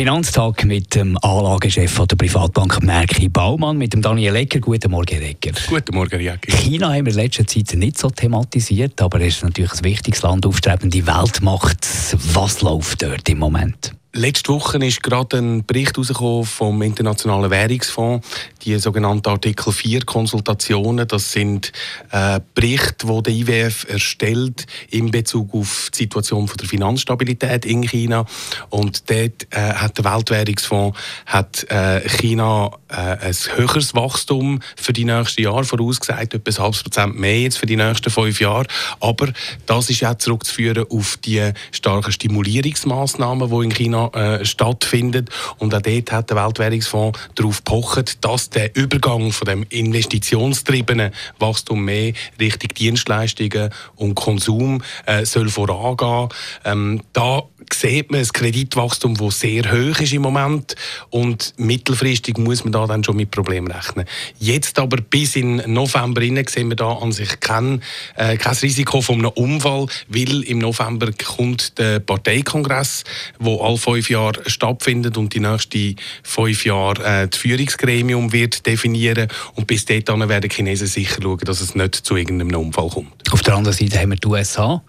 Finanztag mit dem Anlagechef der Privatbank Merki Baumann, mit dem Daniel Ecker. Guten Morgen, Ecker. Guten Morgen, Jacki. China haben wir in letzter Zeit nicht so thematisiert, aber es ist natürlich ein wichtiges Land, aufstrebende Weltmacht. Was läuft dort im Moment? Letzte Woche ist gerade ein Bericht herausgekommen vom Internationalen Währungsfonds, die sogenannten Artikel 4 Konsultationen. Das sind äh, Berichte, die der IWF erstellt in Bezug auf die Situation von der Finanzstabilität in China. Und dort äh, hat der Weltwährungsfonds hat, äh, China äh, ein höheres Wachstum für die nächsten Jahre vorausgesagt, etwa ein halbes Prozent mehr jetzt für die nächsten fünf Jahre. Aber das ist auch zurückzuführen auf die starken Stimulierungsmaßnahmen, die in China äh, stattfindet. Und auch dort hat der Weltwährungsfonds darauf gepocht, dass der Übergang von dem investitionstriebenen Wachstum mehr Richtung Dienstleistungen und Konsum äh, soll vorangehen. Ähm, da sieht man ein Kreditwachstum, das sehr hoch ist im Moment und mittelfristig muss man da dann schon mit Problemen rechnen. Jetzt aber bis in November rein sehen wir da an sich kein, äh, kein Risiko von einem Unfall, weil im November kommt der Parteikongress, wo alle fünf Jahre stattfindet und die nächsten fünf Jahre äh, das Führungsgremium wird definieren und bis dahin werden die Chinesen sicher schauen, dass es nicht zu irgendeinem Unfall kommt. Auf der anderen Seite haben wir die USA.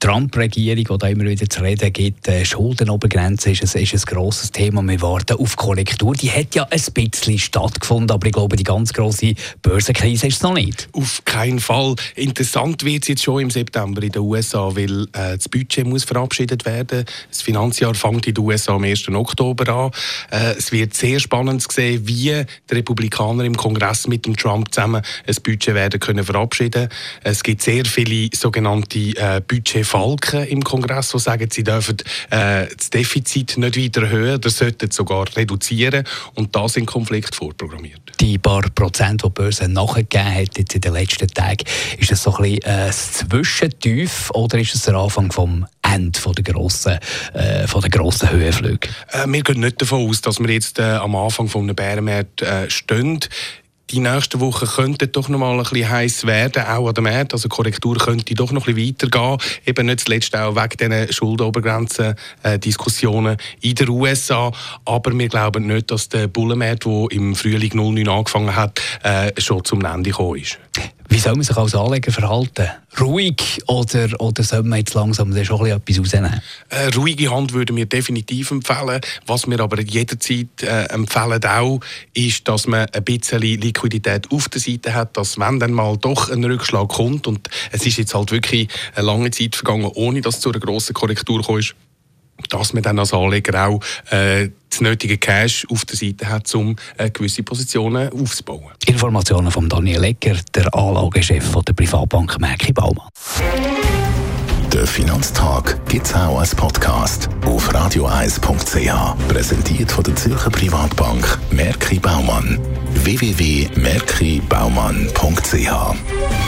Trump-Regierung, die immer wieder zu reden gibt, äh, Schuldenobergrenze ist ein, ist ein grosses Thema. Wir warten auf Korrektur. Die hat ja ein bisschen stattgefunden, aber ich glaube, die ganz grosse Börsenkrise ist es noch nicht. Auf keinen Fall. Interessant wird es jetzt schon im September in den USA, weil äh, das Budget muss verabschiedet werden. Das Finanzjahr fängt in den USA am 1. Oktober an. Äh, es wird sehr spannend zu sehen, wie die Republikaner im Kongress mit dem Trump zusammen ein Budget werden können verabschieden. Es gibt sehr viele sogenannte äh, Budget Falken im Kongress, die sagen, sie dürfen äh, das Defizit nicht weiter erhöhen oder sollten sogar reduzieren. Und da sind Konflikte vorprogrammiert. Die paar Prozent, die die Börse nachgegeben hat jetzt in den letzten Tagen, ist das so ein bisschen ein Zwischentief oder ist es der Anfang vom Ende von der grossen, äh, von der grossen Höhenflüge? Äh, wir gehen nicht davon aus, dass wir jetzt äh, am Anfang von einem Bärenmarkt äh, stehen die nächsten Wochen könnten doch noch mal ein bisschen heiß werden, auch an der Märkte. Also die Korrektur könnte doch noch ein bisschen weitergehen. Eben nicht zuletzt auch wegen diesen Schuldenobergrenzen-Diskussionen äh, in den USA. Aber wir glauben nicht, dass der Bullenmarkt, der im Frühling 09 angefangen hat, äh, schon zum Ende gekommen ist. Wie soll man sich als Anleger verhalten? Ruhig oder, oder soll man jetzt langsam schon etwas rausnehmen? Eine ruhige Hand würden wir definitiv empfehlen. Was wir aber jederzeit äh, empfehlen auch, ist, dass man ein bisschen Liquidität auf der Seite hat, dass wenn dann mal doch ein Rückschlag kommt und es ist jetzt halt wirklich eine lange Zeit vergangen, ohne dass es zu einer grossen Korrektur kommt, dass man dann als Anleger auch äh, das nötige Cash auf der Seite hat, um äh, gewisse Positionen aufzubauen. Informationen von Daniel Ecker, der Anlagechef der Privatbank Merki Baumann. Der Finanztag gibt es auch als Podcast auf radioeis.ch. Präsentiert von der Zürcher Privatbank Merki Baumann. www.merkibaumann.ch